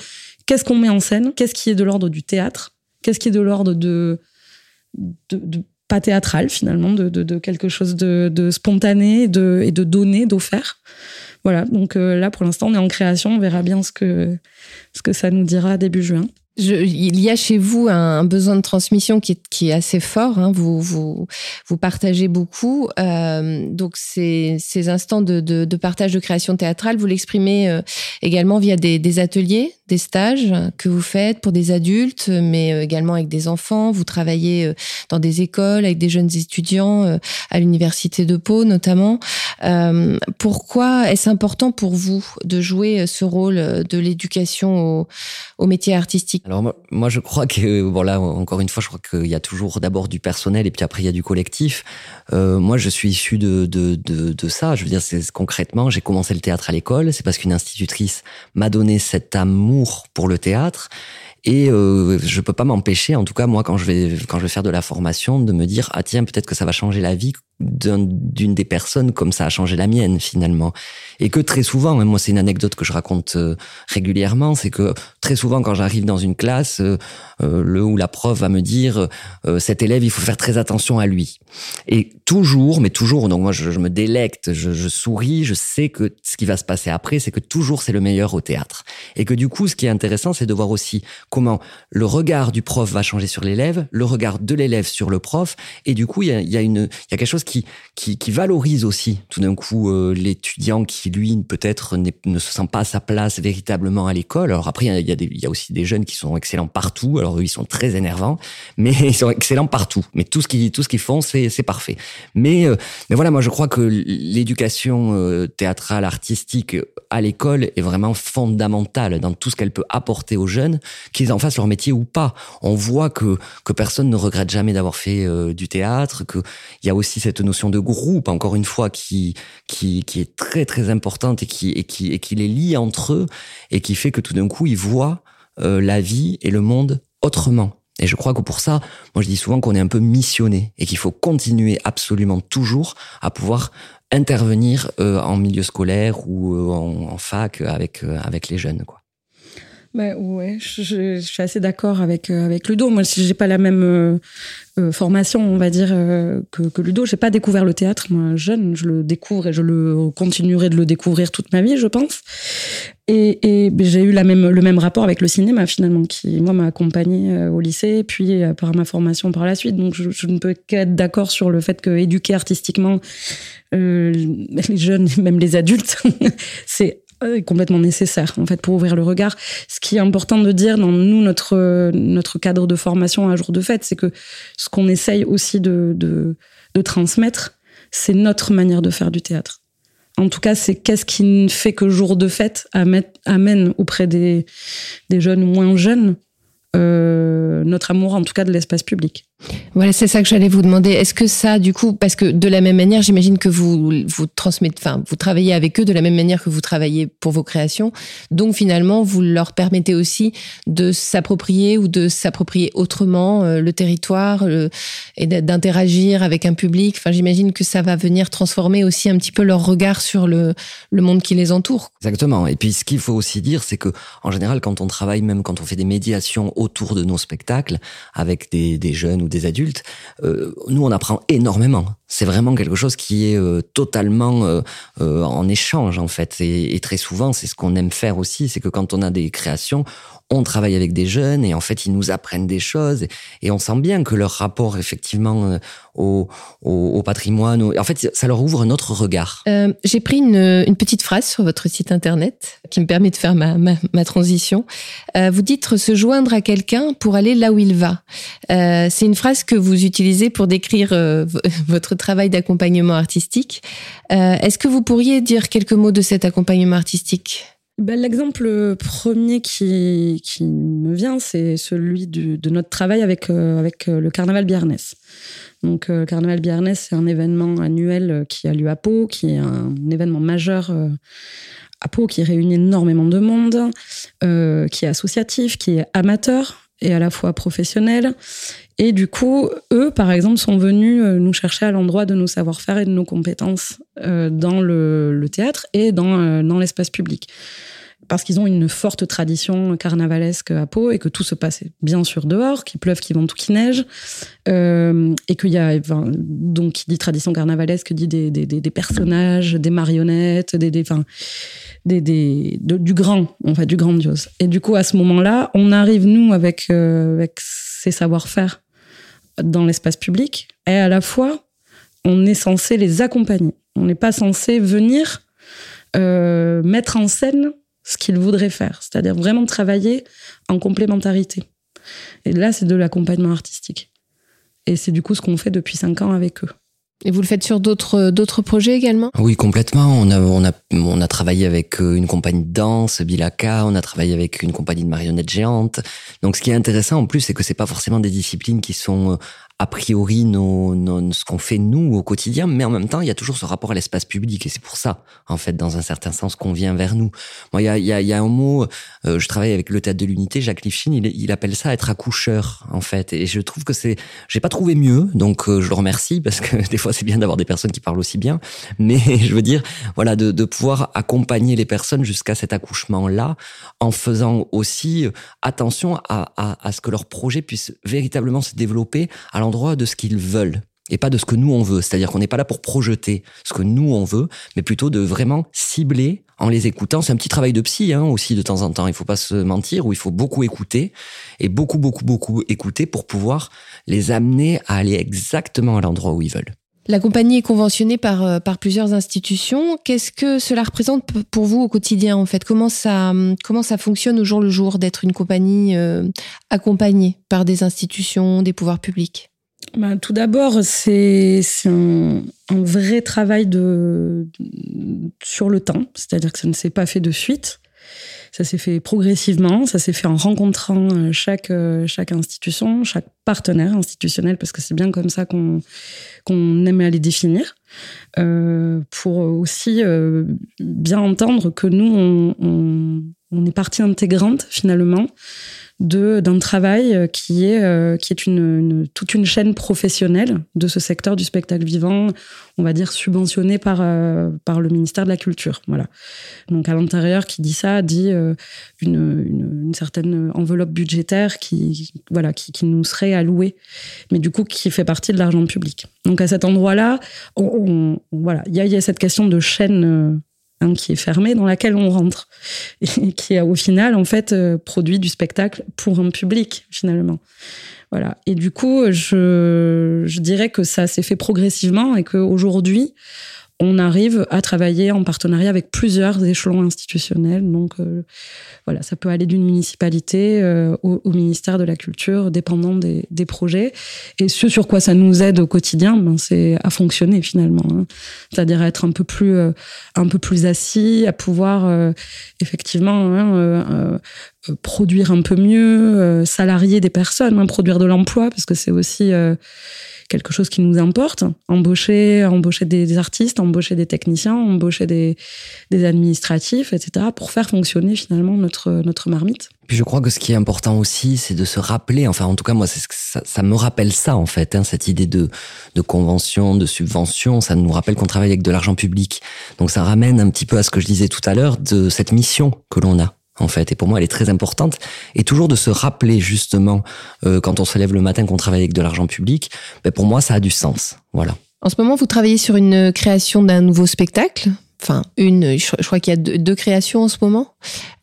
qu'est-ce qu'on met en scène, qu'est-ce qui est de l'ordre du théâtre, qu'est-ce qui est de l'ordre de, pas théâtral finalement, de, quelque chose de, spontané et de donné, d'offert. Voilà, donc euh, là pour l'instant on est en création, on verra bien ce que, ce que ça nous dira début juin. Je, il y a chez vous un, besoin de transmission qui est, qui est assez fort. Hein. Vous, vous, vous partagez beaucoup. Euh, donc ces, ces instants de, de, de, partage de création théâtrale, vous l'exprimez euh, également via des, des, ateliers, des stages que vous faites pour des adultes, mais euh, également avec des enfants. Vous travaillez euh, dans des écoles avec des jeunes étudiants à l'université de Pau notamment. Pourquoi est-ce important pour vous de jouer ce rôle de l'éducation au, au métier artistique alors moi, je crois que bon là encore une fois, je crois qu'il y a toujours d'abord du personnel et puis après il y a du collectif. Euh, moi, je suis issu de, de, de, de ça. Je veux dire, c'est concrètement, j'ai commencé le théâtre à l'école. C'est parce qu'une institutrice m'a donné cet amour pour le théâtre et euh, je peux pas m'empêcher, en tout cas moi quand je vais quand je vais faire de la formation, de me dire ah tiens peut-être que ça va changer la vie d'une des personnes comme ça a changé la mienne finalement. Et que très souvent, hein, moi c'est une anecdote que je raconte euh, régulièrement, c'est que très souvent quand j'arrive dans une classe, euh, euh, le ou la prof va me dire cet élève il faut faire très attention à lui. Et toujours, mais toujours, donc moi je, me délecte, je, souris, je sais que ce qui va se passer après, c'est que toujours c'est le meilleur au théâtre. Et que du coup, ce qui est intéressant, c'est de voir aussi comment le regard du prof va changer sur l'élève, le regard de l'élève sur le prof, et du coup il y a, y a y a quelque chose qui qui, valorise aussi tout d'un coup euh, l'étudiant qui lui peut-être ne se sent pas à sa place véritablement à l'école. Alors après il y a, y a aussi des jeunes qui sont excellents partout. Alors eux ils sont très énervants, mais ils sont excellents partout. Mais tout ce qu'ils qu'ils font c'est c'est parfait. Mais euh, mais voilà moi je crois que l'éducation euh, théâtrale artistique à l'école est vraiment fondamentale dans tout ce qu'elle peut apporter aux jeunes, qu'ils en fassent leur métier ou pas. On voit que que personne ne regrette jamais d'avoir fait du théâtre, que il y a aussi cette notion de groupe, encore une fois, qui, qui, qui est très très importante et qui, et, qui, et qui les lie entre eux et qui fait que tout d'un coup, ils voient euh, la vie et le monde autrement. Et je crois que pour ça, moi je dis souvent qu'on est un peu missionné et qu'il faut continuer absolument toujours à pouvoir intervenir euh, en milieu scolaire ou euh, en, en, fac avec, avec les jeunes. Quoi. Bah, ouais, je, suis assez d'accord avec euh, avec Ludo. Moi, si j'ai pas la même euh, euh, formation, on va dire que, que Ludo, j'ai pas découvert le théâtre. Moi, jeune, je le découvre et je le continuerai de le découvrir toute ma vie, je pense. Et, j'ai eu la même le même rapport avec le cinéma finalement, qui moi m'a accompagné au lycée, puis par ma formation par la suite. Donc, je, ne peux qu'être d'accord sur le fait que éduquer artistiquement les jeunes, même les adultes, c'est est complètement nécessaire en fait pour ouvrir le regard. Ce qui est important de dire dans nous notre notre cadre de formation à jour de fête, c'est que ce qu'on essaye aussi de, de, de transmettre, c'est notre manière de faire du théâtre. En tout cas, c'est qu'est-ce qui fait que jour de fête amène auprès des, des jeunes moins jeunes euh, notre amour, en tout cas, de l'espace public. Voilà, c'est ça que j'allais vous demander. Est-ce que ça, du coup, parce que de la même manière, j'imagine que vous vous transmettez, enfin, vous travaillez avec eux de la même manière que vous travaillez pour vos créations. Donc finalement, vous leur permettez aussi de s'approprier ou de s'approprier autrement euh, le territoire et d'interagir avec un public. Enfin, j'imagine que ça va venir transformer aussi un petit peu leur regard sur le le monde qui les entoure. Exactement. Et puis, ce qu'il faut aussi dire, c'est que en général, quand on travaille, même quand on fait des médiations autour de nos spectacles avec des, des jeunes ou des adultes, euh, nous on apprend énormément. C'est vraiment quelque chose qui est euh, totalement euh, en échange en fait. Et, et très souvent, c'est ce qu'on aime faire aussi, c'est que quand on a des créations, on travaille avec des jeunes et en fait ils nous apprennent des choses et on sent bien que leur rapport effectivement euh, au, au, patrimoine, en fait ça leur ouvre un autre regard. Euh, J'ai pris une, petite phrase sur votre site internet qui me permet de faire ma, ma, transition. Euh, vous dites se joindre à quelqu'un pour aller là où il va. C'est une phrase que vous utilisez pour décrire votre travail d'accompagnement artistique. Est-ce que vous pourriez dire quelques mots de cet accompagnement artistique? Ben, L'exemple premier qui, me vient, c'est celui de notre travail avec, euh, euh, le Carnaval Biarnès. Donc, euh, le Carnaval Biarnès, c'est un événement annuel qui a lieu à Pau, qui est un, événement majeur à Pau, qui réunit énormément de monde, qui est associatif, qui est amateur et à la fois professionnel. Et du coup, eux, par exemple, sont venus nous chercher à l'endroit de nos savoir-faire et de nos compétences dans le, théâtre et dans, dans l'espace public parce qu'ils ont une forte tradition carnavalesque à Pau et que tout se passe bien sûr dehors, qu'il pleuve, qu'il vente ou qu'il neige, euh, et qu'il y a donc qui dit tradition carnavalesque dit des, des, personnages, des marionnettes, des, des, enfin, des du grand, en fait, du grandiose. Et du coup, à ce moment-là, on arrive nous avec euh, avec ces savoir-faire dans l'espace public, et à la fois, on est censé les accompagner. On n'est pas censé venir euh, mettre en scène ce qu'ils voudraient faire, c'est-à-dire vraiment travailler en complémentarité. Et là, c'est de l'accompagnement artistique. Et c'est du coup ce qu'on fait depuis cinq ans avec eux. Et vous le faites sur d'autres d'autres projets également? Oui, complètement. On a on a on a travaillé avec euh, une compagnie de danse, Bilaka. On a travaillé avec une compagnie de marionnettes géantes. Donc, ce qui est intéressant en plus, c'est que c'est pas forcément des disciplines qui sont euh, a priori nos, nos, ce qu'on fait nous au quotidien, mais en même temps, il y a toujours ce rapport à l'espace public, et c'est pour ça, en fait, dans un certain sens, qu'on vient vers nous. Moi, il y a, y, a, y a un mot, euh, je travaille avec le théâtre de l'unité, Jacques Lifshin, il, il, appelle ça être accoucheur, en fait, et je trouve que c'est, j'ai pas trouvé mieux, donc euh, je le remercie, parce que des fois, c'est bien d'avoir des personnes qui parlent aussi bien, mais je veux dire, voilà, de, de pouvoir accompagner les personnes jusqu'à cet accouchement-là, en faisant aussi attention à, à, à ce que leur projet puisse véritablement se développer l'endroit de ce qu'ils veulent et pas de ce que nous on veut. C'est-à-dire qu'on n'est pas là pour projeter ce que nous on veut, mais plutôt de vraiment cibler en les écoutant. C'est un petit travail de psy hein, aussi de temps en temps. Il faut pas se mentir, où il faut beaucoup écouter et beaucoup beaucoup beaucoup écouter pour pouvoir les amener à aller exactement à l'endroit où ils veulent. La compagnie est conventionnée par, euh, par plusieurs institutions. Qu'est-ce que cela représente pour vous au quotidien en fait? Comment ça, comment ça fonctionne au jour le jour d'être une compagnie euh, accompagnée par des institutions, des pouvoirs publics? Ben, tout d'abord, c'est un, vrai travail sur le temps, c'est-à-dire que ça ne s'est pas fait de suite. Ça s'est fait progressivement, ça s'est fait en rencontrant euh, chaque, euh, chaque institution, chaque partenaire institutionnel, parce que c'est bien comme ça qu'on qu'on aime les définir, euh, pour aussi bien entendre que nous, on, on est partie intégrante finalement d'un travail euh, qui est euh, qui est toute une chaîne professionnelle de ce secteur du spectacle vivant, on va dire subventionné par euh, par le ministère de la Culture. Voilà. Donc à l'intérieur, qui dit ça dit une, une, certaine enveloppe budgétaire qui voilà qui, nous serait allouée, mais du coup qui fait partie de l'argent public. Donc à cet endroit-là, voilà, il y a cette question de chaîne hein, qui est fermée, dans laquelle on rentre, et qui a au final en fait euh, produit du spectacle pour un public finalement. Voilà. Et du coup, je, je dirais que ça s'est fait progressivement et qu'aujourd'hui, on arrive à travailler en partenariat avec plusieurs échelons institutionnels. Donc euh, voilà, ça peut aller d'une municipalité euh, au, ministère de la Culture, dépendant des, projets. Et ce sur quoi ça nous aide au quotidien, ben, c'est à fonctionner finalement. Hein. C'est-à-dire à être un peu plus, euh, un peu plus assis, à pouvoir effectivement hein, produire un peu mieux, salarier des personnes, hein, produire de l'emploi, parce que c'est aussi quelque chose qui nous importe. Embaucher, embaucher des, artistes, des techniciens, embaucher des, administratifs, etc., pour faire fonctionner finalement notre, notre marmite. Puis je crois que ce qui est important aussi, c'est de se rappeler, enfin en tout cas moi, ça, ça me rappelle ça en fait, hein, cette idée de, de convention, de subvention, ça nous rappelle qu'on travaille avec de l'argent public. Donc ça ramène un petit peu à ce que je disais tout à l'heure de cette mission que l'on a en fait. Et pour moi, elle est très importante. Et toujours de se rappeler justement, euh, quand on se lève le matin, qu'on travaille avec de l'argent public, ben pour moi, ça a du sens. Voilà. En ce moment, vous travaillez sur une création d'un nouveau spectacle enfin une, je, crois qu'il y a deux, créations en ce moment.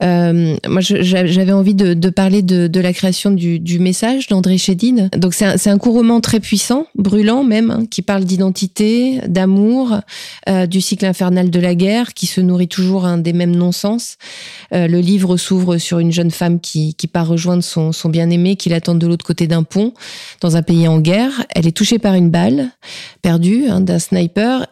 Euh, moi, j'avais envie de, parler de, la création du, message d'André Chédid. Donc c'est un, un court roman très puissant, brûlant même, hein, qui parle d'identité, d'amour, euh, du cycle infernal de la guerre, qui se nourrit toujours hein, des mêmes non-sens. Euh, le livre s'ouvre sur une jeune femme qui, qui part rejoindre son, son bien-aimé, qui l'attend de l'autre côté d'un pont, dans un pays en guerre. Elle est touchée par une balle perdue hein, d'un sniper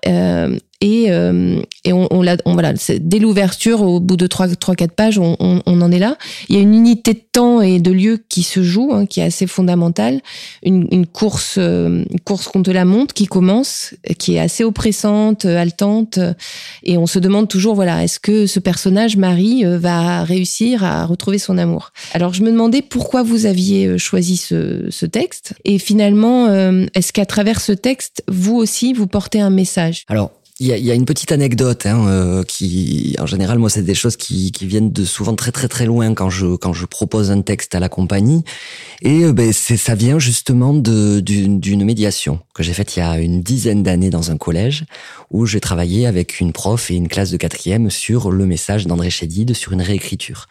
et, euh, et on, on, on voilà, dès l'ouverture, au bout de trois, trois, quatre pages, on, on, on, en est là. Il y a une unité de temps et de lieu qui se joue, hein, qui est assez fondamentale. Une, une course, euh, une course contre la montre qui commence, qui est assez oppressante, euh, haletante, et on se demande toujours, voilà, est-ce que ce personnage Marie va réussir à retrouver son amour? Alors je me demandais pourquoi vous aviez choisi ce, ce texte, et finalement, est-ce qu'à travers ce texte, vous aussi, vous portez un message? Alors il y a, y a, une petite anecdote hein, euh, qui, en général, moi, c'est des choses qui, qui, viennent de souvent très très très loin quand je quand je propose un texte à la compagnie, et euh, ben c'est ça vient justement de d'une médiation que j'ai faite il y a une dizaine d'années dans un collège où j'ai travaillé avec une prof et une classe de quatrième sur le message d'André Chédid sur une réécriture.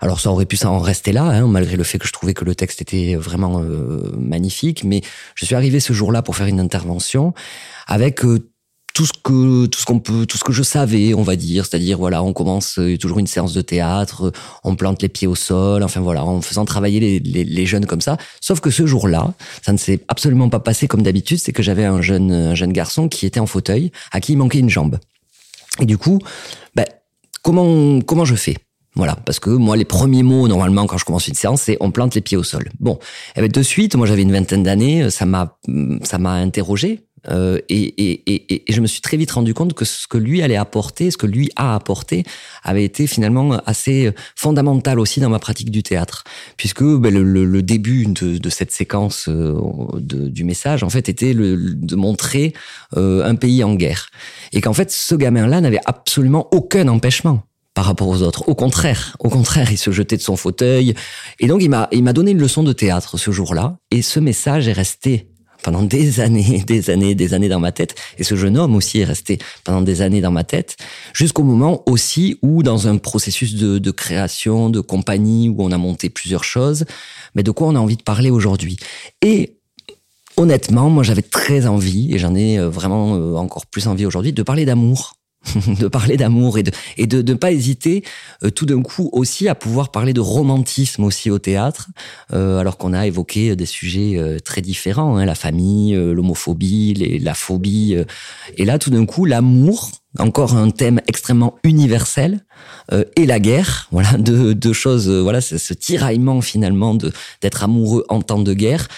Alors ça aurait pu en rester là, hein, malgré le fait que je trouvais que le texte était vraiment euh, magnifique, mais je suis arrivé ce jour-là pour faire une intervention avec tout ce que tout ce qu'on peut tout ce que je savais on va dire. C'est-à-dire voilà on commence euh, toujours une séance de théâtre on plante les pieds au sol enfin voilà en faisant travailler les, les, jeunes comme ça. Sauf que ce jour-là ça ne s'est absolument pas passé comme d'habitude c'est que j'avais un jeune un jeune garçon qui était en fauteuil à qui il manquait une jambe. Et du coup ben comment comment je fais? Voilà, parce que moi, les premiers mots, normalement, quand je commence une séance, c'est on plante les pieds au sol. Bon, et eh ben, de suite, moi, j'avais une vingtaine d'années, ça m'a, ça m'a interrogé, euh, et, je me suis très vite rendu compte que ce que lui allait apporter, ce que lui a apporté, avait été finalement assez fondamental aussi dans ma pratique du théâtre, puisque ben, le, début de, cette séquence euh, du message, en fait, était de montrer euh, un pays en guerre, et qu'en fait, ce gamin-là n'avait absolument aucun empêchement par rapport aux autres. Au contraire, au contraire, il se jetait de son fauteuil. Et donc, il m'a, il m'a donné une leçon de théâtre ce jour-là. Et ce message est resté pendant des années, des années, des années dans ma tête. Et ce jeune homme aussi est resté pendant des années dans ma tête, jusqu'au moment aussi où, dans un processus de, création, de compagnie, où on a monté plusieurs choses, mais de quoi on a envie de parler aujourd'hui? Et honnêtement, moi j'avais très envie, et j'en ai euh, vraiment euh, encore plus envie aujourd'hui, de parler d'amour. de parler d'amour et de et de ne pas hésiter euh, tout d'un coup aussi à pouvoir parler de romantisme aussi au théâtre euh, alors qu'on a évoqué des sujets euh, très différents hein, la famille l'homophobie la phobie et là tout d'un coup l'amour encore un thème extrêmement universel et la guerre voilà deux, deux choses voilà ce tiraillement finalement de d'être amoureux en temps de guerre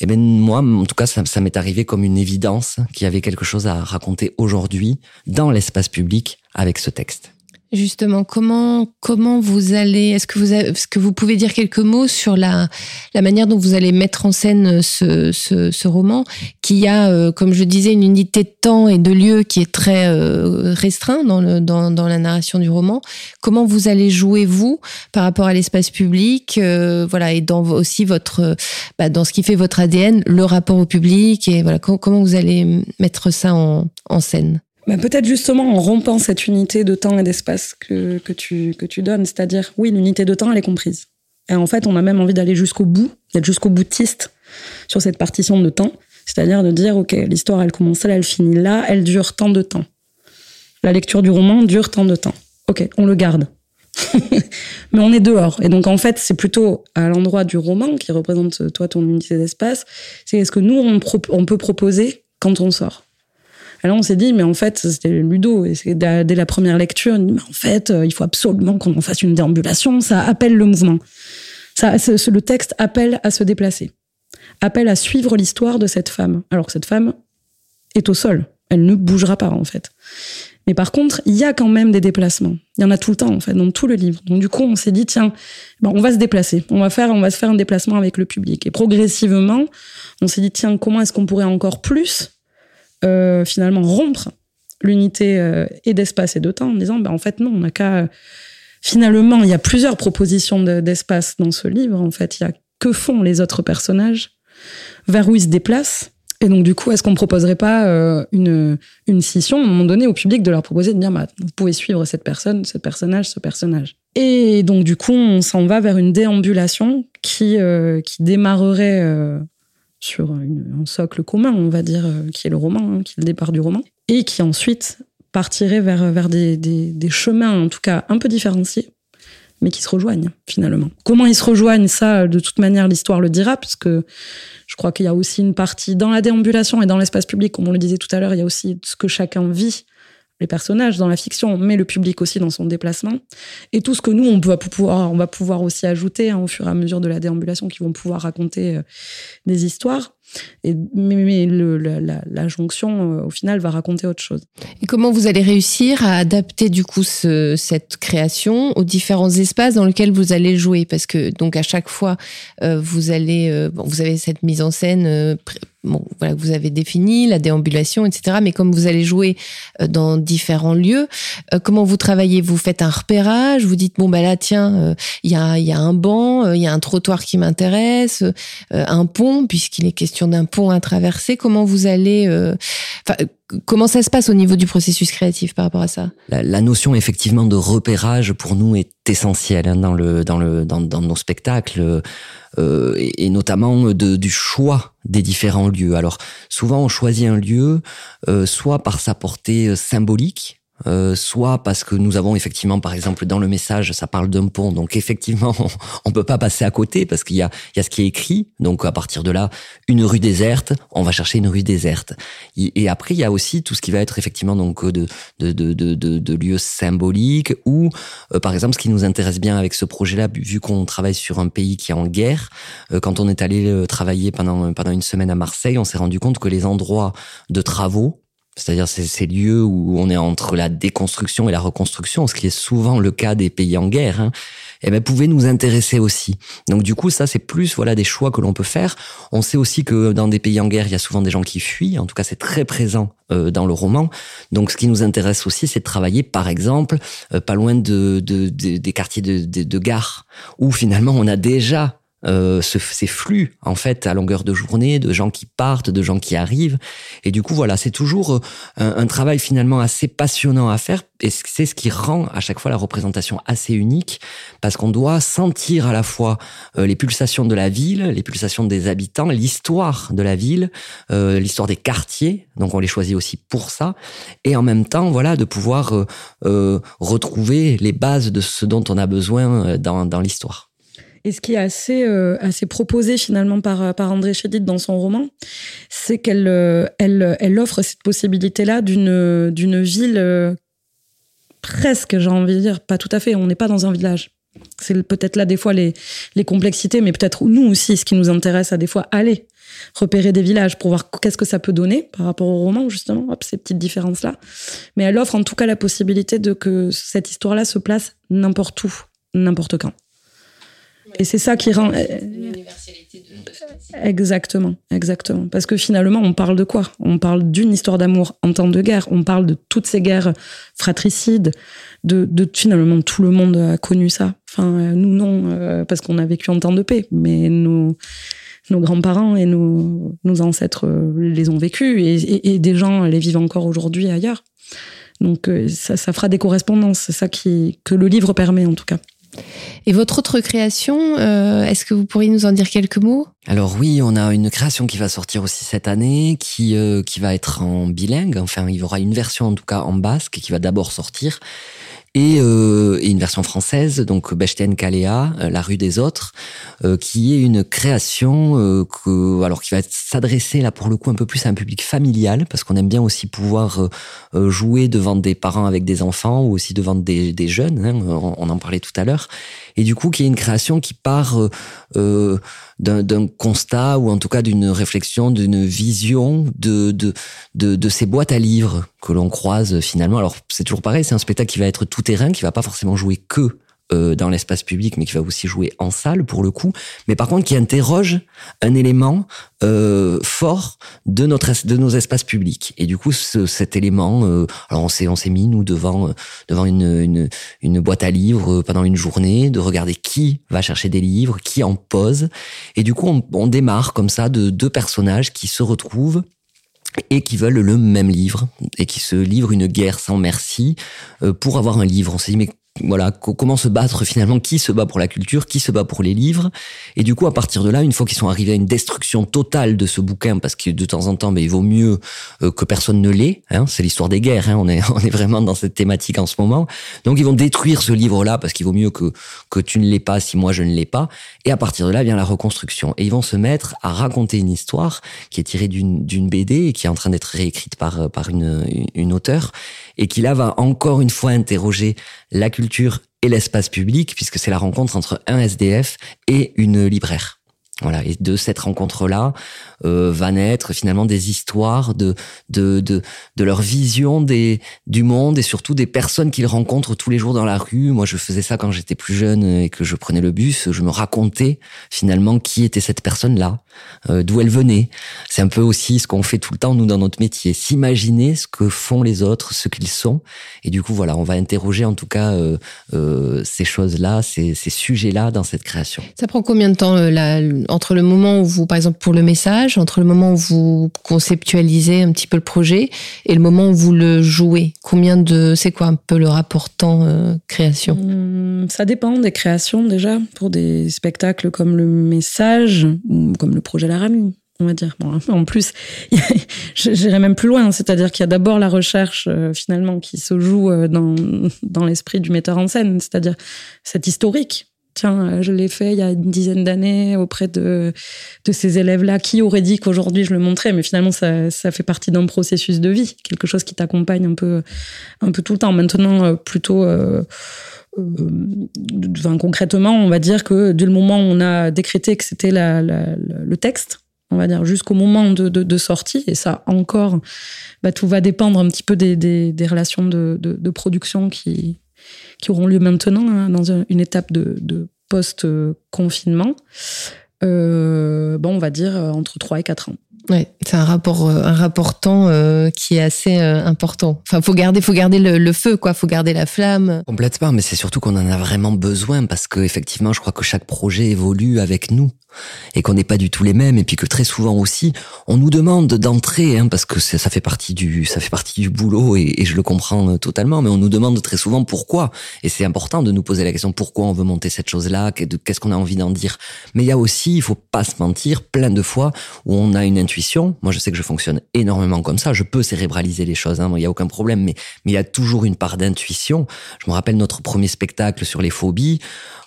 eh ben moi, en tout cas, ça, ça m'est arrivé comme une évidence qu'il y avait quelque chose à raconter aujourd'hui dans l'espace public avec ce texte. Justement, comment comment vous allez Est-ce que vous est-ce que vous pouvez dire quelques mots sur la la manière dont vous allez mettre en scène ce ce, ce roman qui a, euh, comme je disais, une unité de temps et de lieu qui est très euh, restreint dans le dans dans la narration du roman. Comment vous allez jouer vous par rapport à l'espace public, euh, voilà, et dans aussi votre bah, dans ce qui fait votre ADN, le rapport au public et voilà comment vous allez mettre ça en scène? Bah, peut-être justement en rompant cette unité de temps et d'espace que, que, tu, que tu donnes. C'est-à-dire, oui, l'unité de temps, elle est comprise. Et en fait, on a même envie d'aller jusqu'au bout, d'être jusqu'au boutiste sur cette partition de temps. C'est-à-dire de dire, OK, l'histoire, elle commence là, elle finit là, elle dure tant de temps. la lecture du roman dure tant de temps. Ok, on le garde. Mais on est dehors. Et donc, en fait, c'est plutôt à l'endroit du roman qui représente, toi, ton unité d'espace. C'est ce que nous, on, on, peut proposer quand on sort. Alors, on s'est dit, mais en fait, c'était Ludo. Et c'est dès la première lecture, mais en fait, il faut absolument qu'on en fasse une déambulation. Ça appelle le mouvement. Ça, le texte appelle à se déplacer. Appelle à suivre l'histoire de cette femme. Alors que cette femme est au sol. Elle ne bougera pas, en fait. Mais par contre, il y a quand même des déplacements. Il y en a tout le temps, en fait, dans tout le livre. Donc, du coup, on s'est dit, tiens, bon, on va se déplacer. On va faire, on va se faire un déplacement avec le public. Et progressivement, on s'est dit, tiens, comment est-ce qu'on pourrait encore plus, euh, finalement, rompre l'unité euh, et d'espace et de temps en disant, ben, en fait, non, on n'a qu'à. finalement, il y a plusieurs propositions d'espace dans ce livre. En fait, il y a que font les autres personnages, vers où ils se déplacent et donc, du coup, est-ce qu'on ne proposerait pas euh, une, une scission à un moment donné au public de leur proposer de dire bah, vous pouvez suivre cette personne, ce personnage, ce personnage Et donc, du coup, on s'en va vers une déambulation qui, euh, qui démarrerait euh, sur un socle commun, on va dire, qui est le roman, hein, qui est le départ du roman, et qui ensuite partirait vers, vers des, des, des chemins, en tout cas un peu différenciés, mais qui se rejoignent finalement. Comment ils se rejoignent, ça, de toute manière, l'histoire le dira, puisque je crois qu'il y a aussi une partie dans la déambulation et dans l'espace public, comme on le disait tout à l'heure, il y a aussi ce que chacun vit, les personnages dans la fiction, mais le public aussi dans son déplacement. Et tout ce que nous, on va pouvoir, aussi ajouter hein, au fur et à mesure de la déambulation, qui vont pouvoir raconter euh, des histoires. Et, mais, la, jonction, euh, au final, va raconter autre chose. Et comment vous allez réussir à adapter du coup cette création aux différents espaces dans lesquels vous allez jouer? Parce que donc à chaque fois, euh, vous allez, euh, vous avez cette mise en scène bon, voilà, vous avez défini, la déambulation, etc. Mais comme vous allez jouer dans différents lieux, comment vous travaillez? Vous faites un repérage? Vous dites bon ben là tiens, il y a, y a un banc, il y a un trottoir qui m'intéresse, un pont puisqu'il est question d'un pont à traverser. Comment vous allez, euh, comment ça se passe au niveau du processus créatif par rapport à ça? La, notion effectivement de repérage pour nous est essentielle hein, dans le dans le dans, nos spectacles euh, et, notamment de, du choix des différents lieux. Alors souvent on choisit un lieu euh, soit par sa portée symbolique euh, soit parce que nous avons effectivement, par exemple, dans le message, ça parle d'un pont, donc effectivement, on, peut pas passer à côté parce qu'il y a, il y a ce qui est écrit. Donc à partir de là, une rue déserte, on va chercher une rue déserte. Et, après, il y a aussi tout ce qui va être effectivement donc de de de de, de, lieux symboliques ou, euh, par exemple, ce qui nous intéresse bien avec ce projet-là, vu qu'on travaille sur un pays qui est en guerre, euh, quand on est allé travailler pendant pendant une semaine à Marseille, on s'est rendu compte que les endroits de travaux c'est-à-dire ces, lieux où on est entre la déconstruction et la reconstruction, ce qui est souvent le cas des pays en guerre, hein, eh ben, pouvait nous intéresser aussi. Donc du coup, ça c'est plus voilà des choix que l'on peut faire. On sait aussi que dans des pays en guerre, il y a souvent des gens qui fuient. En tout cas, c'est très présent euh, dans le roman. Donc ce qui nous intéresse aussi, c'est de travailler, par exemple, euh, pas loin de, des quartiers de, de gare, où finalement on a déjà euh, ces flux en fait à longueur de journée de gens qui partent, de gens qui arrivent. Et du coup voilà c'est toujours euh, un, travail finalement assez passionnant à faire. Et c'est ce qui rend à chaque fois la représentation assez unique. Parce qu'on doit sentir à la fois euh, les pulsations de la ville, les pulsations des habitants, l'histoire de la ville, euh, l'histoire des quartiers. Donc on les choisit aussi pour ça. Et en même temps voilà de pouvoir retrouver les bases de ce dont on a besoin dans, dans l'histoire. Et ce qui est assez, euh, assez proposé finalement par, par André Chédid dans son roman, c'est qu'elle euh, elle, elle offre cette possibilité-là d'une, ville euh, presque, j'ai envie de dire, pas tout à fait, on n'est pas dans un village. C'est peut-être là des fois les, les complexités, mais peut-être nous aussi, ce qui nous intéresse à des fois aller repérer des villages pour voir qu'est-ce que ça peut donner par rapport au roman, justement, hop, ces petites différences-là. Mais elle offre en tout cas la possibilité de que cette histoire-là se place n'importe où, n'importe quand. Et c'est ça qui rend. Exactement, exactement. Parce que finalement, on parle de quoi? On parle d'une histoire d'amour en temps de guerre. On parle de toutes ces guerres fratricides. De, de finalement, tout le monde a connu ça. Enfin, nous non, euh, parce qu'on a vécu en temps de paix. Mais nos, nos grands-parents et nos, nos ancêtres euh, les ont vécus et, et, des gens les vivent encore aujourd'hui ailleurs. Donc, euh, ça, ça fera des correspondances. C'est ça qui, que le livre permet, en tout cas. Et votre autre création, euh, est-ce que vous pourriez nous en dire quelques mots? Alors oui, on a une création qui va sortir aussi cette année, qui euh, qui va être en bilingue. Enfin, il y aura une version en tout cas en basque qui va d'abord sortir et, euh, une version française, donc Bechten Kalea, euh, La rue des autres, euh, qui est une création euh, que, alors qui va s'adresser là pour le coup un peu plus à un public familial, parce qu'on aime bien aussi pouvoir euh, jouer devant des parents avec des enfants ou aussi devant des, des jeunes. Hein, on, on, en parlait tout à l'heure, et du coup qui est une création qui part d'un constat ou en tout cas d'une réflexion, d'une vision de, de, de, de, ces boîtes à livres que l'on croise finalement. Alors c'est toujours pareil, c'est un spectacle qui va être tout terrain, qui va pas forcément jouer que euh, dans l'espace public, mais qui va aussi jouer en salle pour le coup, mais par contre qui interroge un élément euh, fort de notre de nos espaces publics. Et du coup, ce, cet élément, euh, alors on s'est on s'est mis nous devant devant une, une, une boîte à livres pendant une journée, de regarder qui va chercher des livres, qui en pose, et du coup on, on démarre comme ça de deux personnages qui se retrouvent et qui veulent le même livre et qui se livrent une guerre sans merci euh, pour avoir un livre. On s'est dit mais voilà, comment se battre finalement, qui se bat pour la culture, qui se bat pour les livres. Et du coup, à partir de là, une fois qu'ils sont arrivés à une destruction totale de ce bouquin, parce que de temps en temps, mais il vaut mieux euh, que personne ne l'ait. Hein, c'est l'histoire des guerres. Hein, on est on est vraiment dans cette thématique en ce moment. Donc ils vont détruire ce livre-là parce qu'il vaut mieux que que tu ne l'aies pas si moi je ne l'ai pas. Et à partir de là vient la reconstruction. Et ils vont se mettre à raconter une histoire qui est tirée d'une BD et qui est en train d'être réécrite par par une une auteure et qui là va encore une fois interroger la culture et l'espace public, puisque c'est la rencontre entre un SDF et une libraire. Voilà, et de cette rencontre-là euh, va naître finalement des histoires de de de, de leur vision des du monde et surtout des personnes qu'ils rencontrent tous les jours dans la rue. Moi, je faisais ça quand j'étais plus jeune et que je prenais le bus. Je me racontais finalement qui était cette personne-là, euh, d'où elle venait. C'est un peu aussi ce qu'on fait tout le temps nous dans notre métier, s'imaginer ce que font les autres, ce qu'ils sont. Et du coup, voilà, on va interroger en tout cas euh, euh ces choses-là, ces, ces sujets-là dans cette création. Ça prend combien de temps euh, la entre le moment où vous, par exemple, pour le message, entre le moment où vous conceptualisez un petit peu le projet et le moment où vous le jouez Combien de, c'est quoi un peu le rapport temps-création euh, Ça dépend des créations déjà. Pour des spectacles comme le message ou comme le projet Laramie, on va dire. En plus, j'irais même plus loin, c'est-à-dire qu'il y a d'abord la recherche euh, finalement qui se joue euh, dans, dans l'esprit du metteur en scène, c'est-à-dire cette historique tiens, euh, je l'ai fait il y a une dizaine d'années auprès de, de ces élèves-là. Qui aurait dit qu'aujourd'hui je le montrais Mais finalement, ça, ça fait partie d'un processus de vie, quelque chose qui t'accompagne un peu, un peu tout le temps. Maintenant, euh, plutôt. Euh, enfin, concrètement, on va dire que dès le moment où on a décrété que c'était le texte, on va dire jusqu'au moment de, de, de, sortie, et ça encore, bah, tout va dépendre un petit peu des, des, des relations de, de, production qui, qui auront lieu maintenant, hein, dans une étape de, post-confinement. Euh, bon, on va dire euh, entre 3 et 4 ans. Ouais, c'est un rapport, euh, un rapport temps euh, qui est assez euh, important. Enfin, faut garder, faut garder le, feu, quoi. Faut garder la flamme. Complètement, mais c'est surtout qu'on en a vraiment besoin parce que effectivement, je crois que chaque projet évolue avec nous et qu'on n'est pas du tout les mêmes et puis que très souvent aussi on nous demande d'entrer hein, parce que ça fait partie du ça fait partie du boulot et, et, je le comprends totalement mais on nous demande très souvent pourquoi et c'est important de nous poser la question pourquoi on veut monter cette chose là qu'est-ce qu'on a envie d'en dire mais il y a aussi il faut pas se mentir plein de fois où on a une intuition moi je sais que je fonctionne énormément comme ça. Je peux cérébraliser les choses hein, il y a aucun problème mais il y a toujours une part d'intuition. Je me rappelle notre premier spectacle sur les phobies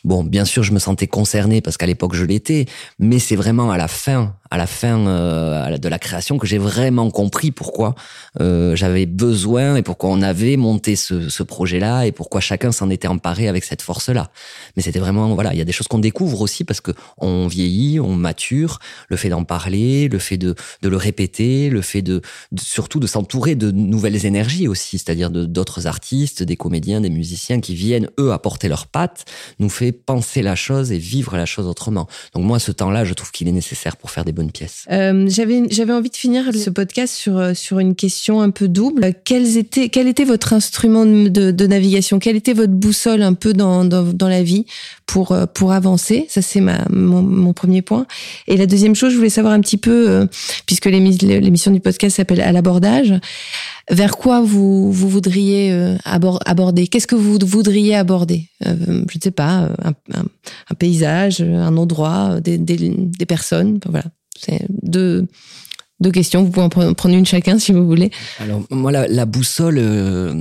Bon, bien sûr, je me sentais concerné parce qu'à l'époque je l'étais, mais c'est vraiment à la fin à la fin euh, de la création que j'ai vraiment compris pourquoi euh, j'avais besoin et pourquoi on avait monté ce, projet-là et pourquoi chacun s'en était emparé avec cette force-là. Mais c'était vraiment voilà, il y a des choses qu'on découvre aussi parce que on vieillit, on mature, le fait d'en parler, le fait de, le répéter, le fait de, surtout de s'entourer de nouvelles énergies aussi, c'est-à-dire d'autres artistes, des comédiens, des musiciens qui viennent eux apporter leurs pattes, nous fait penser la chose et vivre la chose autrement. Donc moi, ce temps-là, je trouve qu'il est nécessaire pour faire des bonnes pièces. Euh, j'avais envie de finir ce podcast sur euh, sur une question un peu double. Quels étaient quel était votre instrument de, de navigation? Quelle était votre boussole un peu dans dans, la vie pour euh, pour avancer? Ça c'est mon, premier point. Et la deuxième chose, je voulais savoir un petit peu puisque l'émission du podcast s'appelle à l'abordage vers quoi vous, vous voudriez euh, aborder? Qu'est-ce que vous voudriez aborder? Euh, Je ne sais pas, un, un, paysage, un endroit, des, des, personnes. Voilà, c'est deux, deux questions. Vous pouvez en prendre une chacun si vous voulez. Alors moi, la, boussole, euh,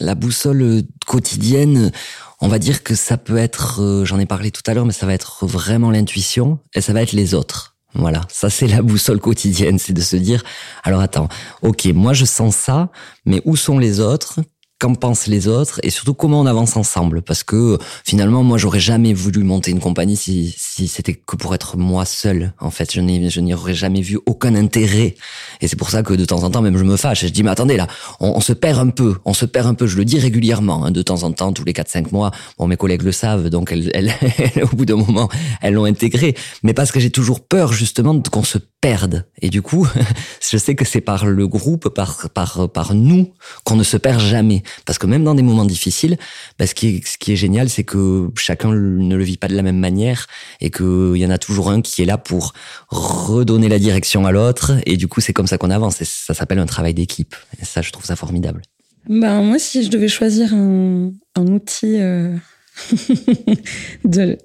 la boussole quotidienne, on va dire que ça peut être, j'en ai parlé tout à l'heure, mais ça va être vraiment l'intuition et ça va être les autres. Voilà, ça c'est la boussole quotidienne, c'est de se dire, alors attends, ok, moi je sens ça, mais où sont les autres qu'en pensent les autres et surtout comment on avance ensemble. Parce que finalement moi j'aurais jamais voulu monter une compagnie si si c'était que pour être moi seul en fait. Je n'ai je n'y aurais jamais vu aucun intérêt. Et c'est pour ça que de temps en temps même je me fâche. Je dis mais attendez là on, se perd un peu. On se perd un peu. Je le dis régulièrement hein, de temps en temps tous les 4 5 mois. Bon mes collègues le savent donc elles, elles, au bout d'un moment elles l'ont intégré. Mais parce que j'ai toujours peur justement qu'on se perde et du coup je sais que c'est par le groupe par par par nous qu'on ne se perd jamais parce que même dans des moments difficiles, bah, ce, qui est, ce qui est génial, c'est que chacun ne le vit pas de la même manière et qu'il y en a toujours un qui est là pour redonner la direction à l'autre. Et du coup, c'est comme ça qu'on avance. Ça s'appelle un travail d'équipe. Et ça, je trouve ça formidable. Ben, moi, si je devais choisir un, un outil... Euh, de,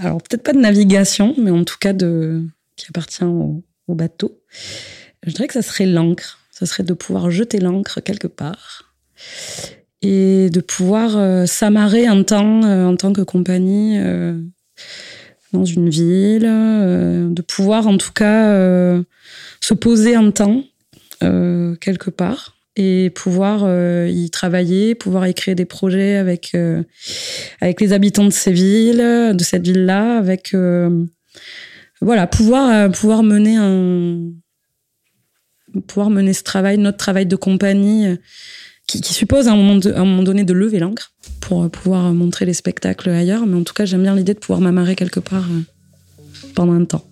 alors peut-être pas de navigation, mais en tout cas de, qui appartient au, au bateau, je dirais que ça serait l'encre. Ça serait de pouvoir jeter l'encre quelque part et de pouvoir euh, s'amarrer un temps euh, en tant que compagnie euh, dans une ville, de pouvoir en tout cas se poser un temps quelque part et pouvoir y travailler, pouvoir y créer des projets avec avec les habitants de ces villes, de cette ville-là, avec voilà pouvoir pouvoir mener un pouvoir mener ce travail, notre travail de compagnie qui, suppose à un, moment un moment donné de lever l'encre pour euh, pouvoir montrer les spectacles ailleurs. Mais en tout cas, j'aime bien l'idée de pouvoir m'amarrer quelque part euh, pendant un temps.